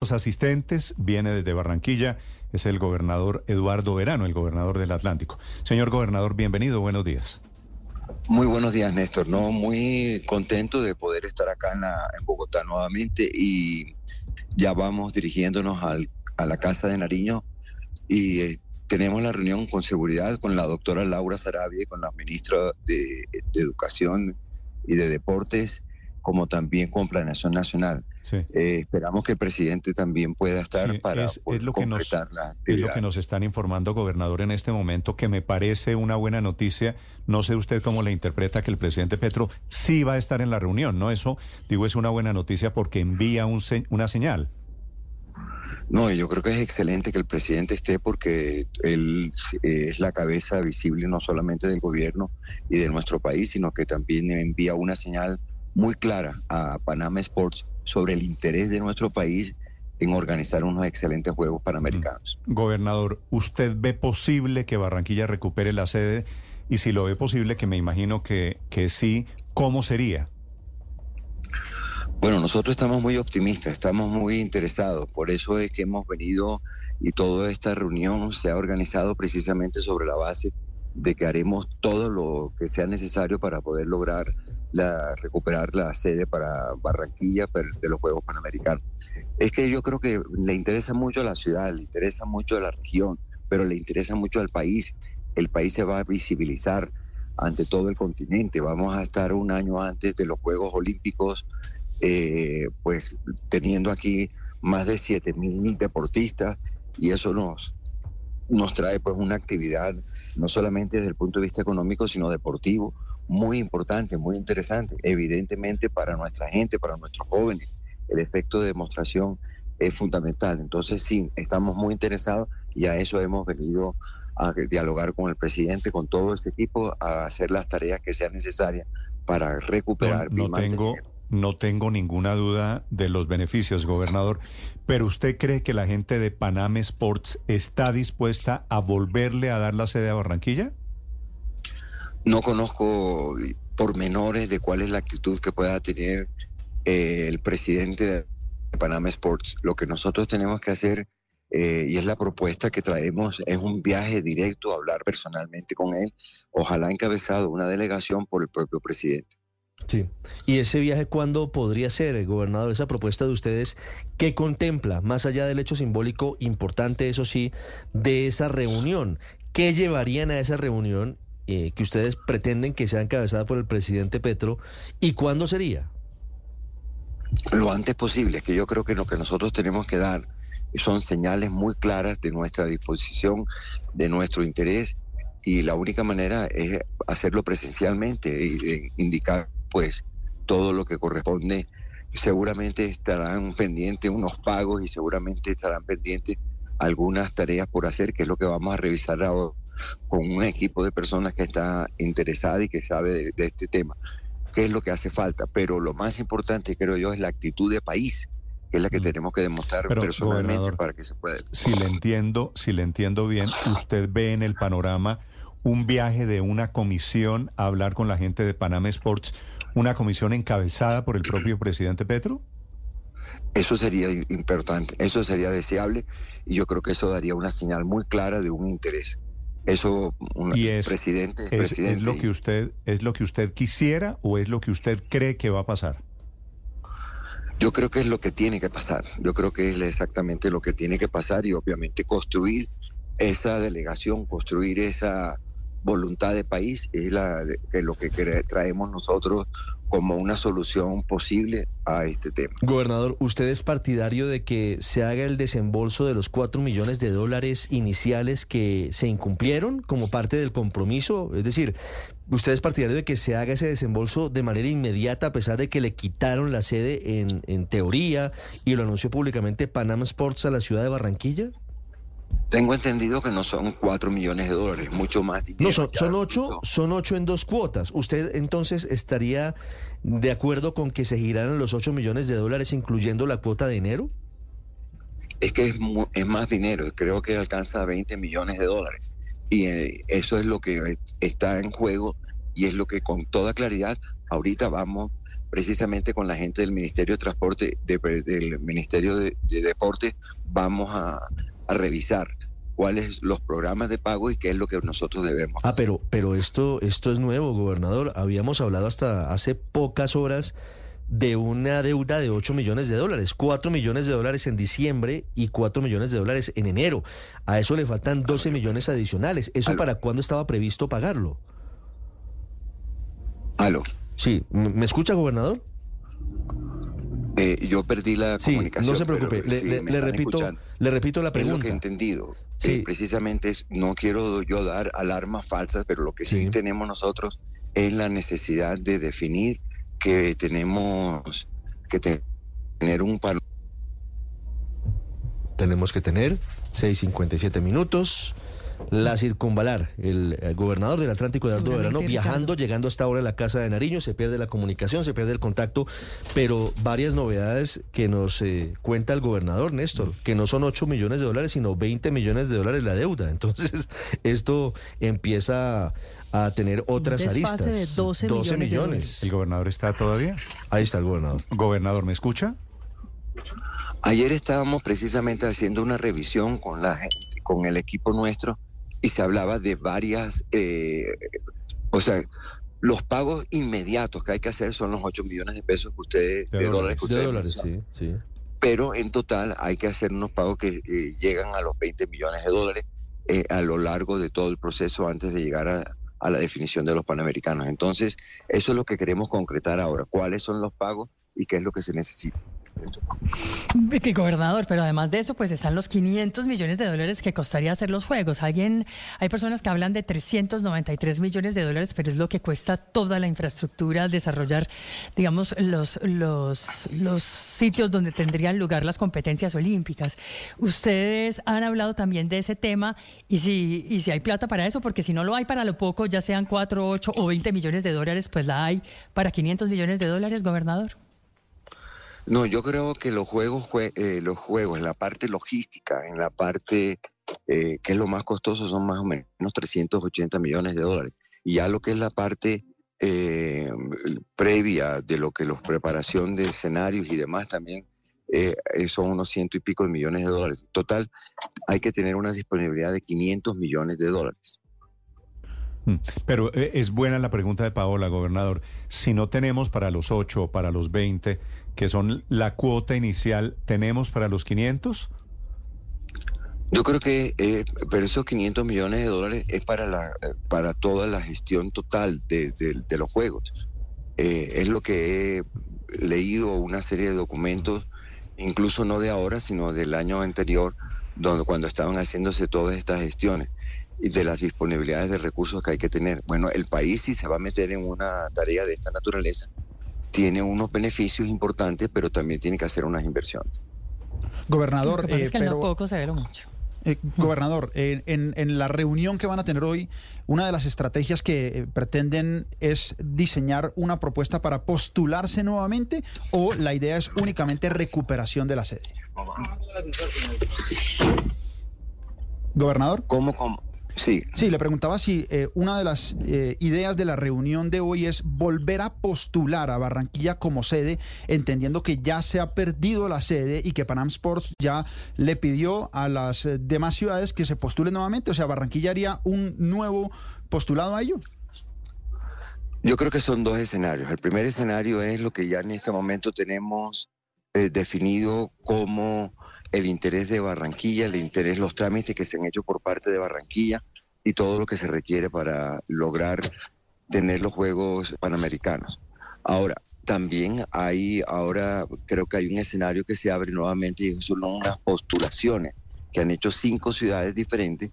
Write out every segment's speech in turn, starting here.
Los asistentes viene desde Barranquilla, es el gobernador Eduardo Verano, el gobernador del Atlántico. Señor gobernador, bienvenido, buenos días. Muy buenos días, Néstor. No, muy contento de poder estar acá en, en Bogotá nuevamente y ya vamos dirigiéndonos al, a la Casa de Nariño y eh, tenemos la reunión con seguridad con la doctora Laura Sarabia y con la ministra de Educación y de Deportes, como también con Planeación Nacional. Eh, esperamos que el presidente también pueda estar para es, lo que nos, Es lo que nos están informando, gobernador, en este momento, que me parece una buena noticia. No sé usted cómo le interpreta que el presidente Petro sí va a estar en la reunión, ¿no? Eso, digo, es una buena noticia porque envía un, una señal. No, yo creo que es excelente que el presidente esté porque él eh, es la cabeza visible no solamente del gobierno y de nuestro país, sino que también envía una señal muy clara a Panama Sports sobre el interés de nuestro país en organizar unos excelentes Juegos Panamericanos. Mm. Gobernador, ¿usted ve posible que Barranquilla recupere la sede? Y si lo ve posible, que me imagino que, que sí, ¿cómo sería? Bueno, nosotros estamos muy optimistas, estamos muy interesados, por eso es que hemos venido y toda esta reunión se ha organizado precisamente sobre la base de que haremos todo lo que sea necesario para poder lograr la, recuperar la sede para Barranquilla de los Juegos Panamericanos. Es que yo creo que le interesa mucho a la ciudad, le interesa mucho a la región, pero le interesa mucho al país. El país se va a visibilizar ante todo el continente. Vamos a estar un año antes de los Juegos Olímpicos, eh, pues teniendo aquí más de 7 mil deportistas y eso nos, nos trae pues una actividad no solamente desde el punto de vista económico, sino deportivo, muy importante, muy interesante. Evidentemente para nuestra gente, para nuestros jóvenes, el efecto de demostración es fundamental. Entonces sí, estamos muy interesados y a eso hemos venido a dialogar con el presidente, con todo ese equipo, a hacer las tareas que sean necesarias para recuperar. No, tengo, no tengo ninguna duda de los beneficios, gobernador, pero ¿usted cree que la gente de Panam Sports está dispuesta a volverle a dar la sede a Barranquilla? No conozco pormenores de cuál es la actitud que pueda tener eh, el presidente de Panama Sports. Lo que nosotros tenemos que hacer, eh, y es la propuesta que traemos, es un viaje directo a hablar personalmente con él, ojalá encabezado una delegación por el propio presidente. Sí. ¿Y ese viaje cuándo podría ser, gobernador? Esa propuesta de ustedes, ¿qué contempla, más allá del hecho simbólico importante, eso sí, de esa reunión? ¿Qué llevarían a esa reunión eh, que ustedes pretenden que sea encabezada por el presidente Petro y cuándo sería? Lo antes posible, que yo creo que lo que nosotros tenemos que dar son señales muy claras de nuestra disposición, de nuestro interés y la única manera es hacerlo presencialmente y indicar pues todo lo que corresponde. Seguramente estarán pendientes unos pagos y seguramente estarán pendientes algunas tareas por hacer, que es lo que vamos a revisar ahora con un equipo de personas que está interesada y que sabe de, este tema, qué es lo que hace falta. Pero lo más importante, creo yo, es la actitud de país, que es la que mm. tenemos que demostrar personalmente para que se pueda. Si le entiendo, si le entiendo bien, usted ve en el panorama un viaje de una comisión a hablar con la gente de Panama Sports, una comisión encabezada por el propio presidente Petro. Eso sería importante, eso sería deseable y yo creo que eso daría una señal muy clara de un interés. Eso, un presidente, es, presidente. ¿Es lo que usted es lo que usted quisiera o es lo que usted cree que va a pasar? Yo creo que es lo que tiene que pasar. Yo creo que es exactamente lo que tiene que pasar y obviamente construir esa delegación, construir esa voluntad de país es la, que lo que traemos nosotros como una solución posible a este tema. Gobernador, ¿usted es partidario de que se haga el desembolso de los cuatro millones de dólares iniciales que se incumplieron como parte del compromiso? Es decir, ¿usted es partidario de que se haga ese desembolso de manera inmediata a pesar de que le quitaron la sede en, en teoría y lo anunció públicamente Panama Sports a la ciudad de Barranquilla? Tengo entendido que no son cuatro millones de dólares, mucho más No, son, son ocho, son ocho en dos cuotas. ¿Usted entonces estaría de acuerdo con que se giraran los ocho millones de dólares, incluyendo la cuota de enero? Es que es, es más dinero, creo que alcanza 20 millones de dólares. Y eh, eso es lo que está en juego y es lo que con toda claridad ahorita vamos precisamente con la gente del Ministerio de Transporte, del Ministerio de, Deporte, vamos a, revisar cuáles los programas de pago y qué es lo que nosotros debemos ah, pero, pero esto, esto es nuevo, gobernador. Habíamos hablado hasta hace pocas horas de una deuda de 8 millones de dólares, 4 millones de dólares en diciembre y 4 millones de dólares en enero. A eso le faltan 12 millones adicionales. ¿Eso para cuándo estaba previsto pagarlo? Aló. Sí, ¿me escucha, gobernador? Eh, yo perdí la sí, comunicación. No se preocupe, le, repito, le repito la pregunta. lo que he entendido. Sí. precisamente no quiero yo dar alarmas falsas, pero lo que sí tenemos nosotros es la necesidad de definir que tenemos que tener un palo. Tenemos que tener 6.57 minutos la circunvalar. El, eh, gobernador del Atlántico, Eduardo Verano, viajando, llegando hasta ahora a la casa de Nariño, se pierde la comunicación, se pierde el contacto, pero varias novedades que nos eh, cuenta el gobernador, Néstor, que no son 8 millones de dólares, sino 20 millones de dólares la deuda. Entonces, esto empieza a tener otras aristas. de 12, millones. ¿El gobernador está todavía? Ahí está el gobernador. Gobernador, ¿me escucha? Ayer estábamos precisamente haciendo una revisión con la gente, con el equipo nuestro y se hablaba de varias, eh, o sea, los pagos inmediatos que hay que hacer son los 8 millones de pesos que ustedes, de, dólares que ustedes sí, sí. Pero en total hay que hacer unos pagos que eh, llegan a los 20 millones de dólares eh, a lo largo de todo el proceso antes de llegar a, a la definición de los panamericanos. Entonces, eso es lo que queremos concretar ahora, cuáles son los pagos y qué es lo que se necesita. Que gobernador, pero además de eso, pues están los 500 millones de dólares que costaría hacer los juegos. Alguien, hay personas que hablan de 393 millones de dólares, pero es lo que cuesta toda la infraestructura desarrollar, digamos, los, los, los sitios donde tendrían lugar las competencias olímpicas. Ustedes han hablado también de ese tema y si, y si hay plata para eso, porque si no lo hay para lo poco, ya sean 4, 8 o 20 millones de dólares, pues la hay para 500 millones de dólares, gobernador. No, yo creo que los juegos, eh, los juegos, la parte logística, en la parte eh, que es lo más costoso, son más o menos 380 millones de dólares. Y ya lo que es la parte eh, previa de lo que los preparación de escenarios y demás también son unos ciento y pico de millones de dólares. Total, hay que tener una disponibilidad de 500 millones de dólares. Mm, pero es buena la pregunta de Paola, gobernador. Si no tenemos para los 8 para los 20, que son la cuota inicial, ¿tenemos para los 500? Yo creo que, eh, pero esos 500 millones de dólares es para, la, para toda la gestión total de, los juegos. Eh, es lo que he leído una serie de documentos, incluso no de ahora, sino del año anterior, donde cuando estaban haciéndose todas estas gestiones y de las disponibilidades de recursos que hay que tener. Bueno, el país si se va a meter en una tarea de esta naturaleza, tiene unos beneficios importantes, pero también tiene que hacer unas inversiones. Gobernador, eh, pero, poco se ve mucho. Eh, gobernador, en, en, la reunión que van a tener hoy, una de las estrategias que eh, pretenden es diseñar una propuesta para postularse nuevamente o la idea es únicamente recuperación de la sede. Gobernador. ¿Cómo, cómo? Sí. Sí, le preguntaba si eh, una de las eh, ideas de la reunión de hoy es volver a postular a Barranquilla como sede, entendiendo que ya se ha perdido la sede y que Panam Sports ya le pidió a las eh, demás ciudades que se postulen nuevamente. O sea, Barranquilla haría un nuevo postulado a ello. Yo creo que son dos escenarios. El primer escenario es lo que ya en este momento tenemos definido como el interés de Barranquilla, el interés, los trámites que se han hecho por parte de Barranquilla y todo lo que se requiere para lograr tener los Juegos Panamericanos. Ahora, también hay, ahora creo que hay un escenario que se abre nuevamente y son unas postulaciones que han hecho cinco ciudades diferentes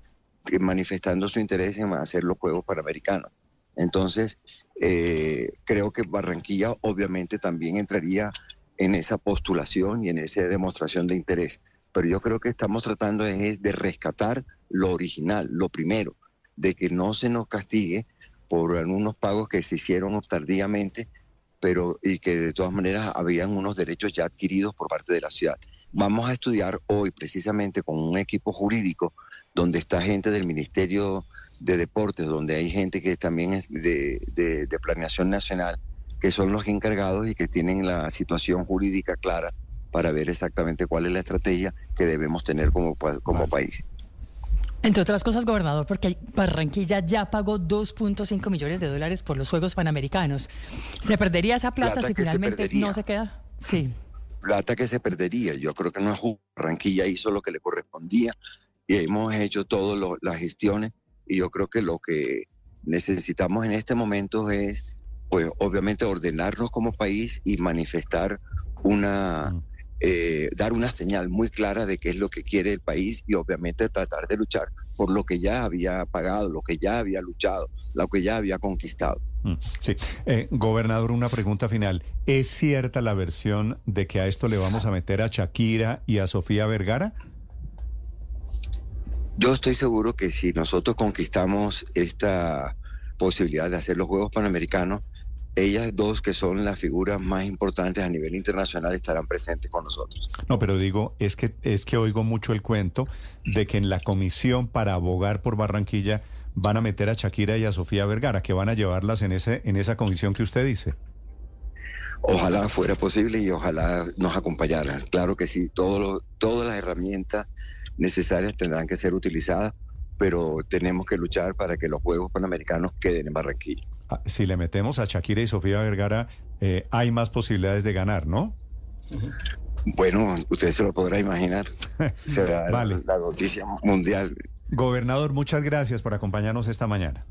manifestando su interés en hacer los Juegos Panamericanos. Entonces, eh, creo que Barranquilla obviamente también entraría en esa postulación y en esa demostración de interés. Pero yo creo que estamos tratando de rescatar lo original, lo primero, de que no se nos castigue por algunos pagos que se hicieron tardíamente, pero y que de todas maneras habían unos derechos ya adquiridos por parte de la ciudad. Vamos a estudiar hoy precisamente con un equipo jurídico donde está gente del Ministerio de Deportes, donde hay gente que también es de Planeación Nacional, que son los encargados y que tienen la situación jurídica clara para ver exactamente cuál es la estrategia que debemos tener como, como país. Entre otras cosas, gobernador, porque Barranquilla ya pagó 2.5 millones de dólares por los Juegos Panamericanos. ¿Se perdería esa plata, si finalmente no se queda? Sí. Plata que se perdería. Yo creo que no es Barranquilla hizo lo que le correspondía y hemos hecho todas las gestiones y yo creo que lo que necesitamos en este momento es, pues, obviamente ordenarnos como país y manifestar una... Eh, dar una señal muy clara de qué es lo que quiere el país y obviamente tratar de luchar por lo que ya había pagado, lo que ya había luchado, lo que ya había conquistado. Mm, sí. Eh, gobernador, una pregunta final. ¿Es cierta la versión de que a esto le vamos a meter a Shakira y a Sofía Vergara? Yo estoy seguro que si nosotros conquistamos esta posibilidad de hacer los Juegos Panamericanos, ellas dos, que son las figuras más importantes a nivel internacional, estarán presentes con nosotros. No, pero digo, es que, es que oigo mucho el cuento de que en la comisión para abogar por Barranquilla van a meter a Shakira y a Sofía Vergara, que van a llevarlas en, ese, en esa comisión que usted dice. Ojalá fuera posible y ojalá nos acompañaran. Claro que sí, todo todas las herramientas necesarias tendrán que ser utilizadas, pero tenemos que luchar para que los Juegos Panamericanos queden en Barranquilla. Ah, si le metemos a Shakira y Sofía Vergara, eh, hay más posibilidades de ganar, ¿no? Bueno, usted se lo podrá imaginar. Será la noticia mundial. Gobernador, muchas gracias por acompañarnos esta mañana.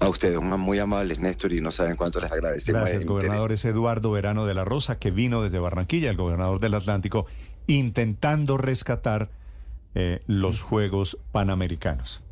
A ustedes, muy amables, Néstor, y no saben cuánto les agradecemos. Gracias, gobernador. Es Eduardo Verano de la Rosa, que vino desde Barranquilla, el gobernador del Atlántico, intentando rescatar eh, los Juegos Panamericanos.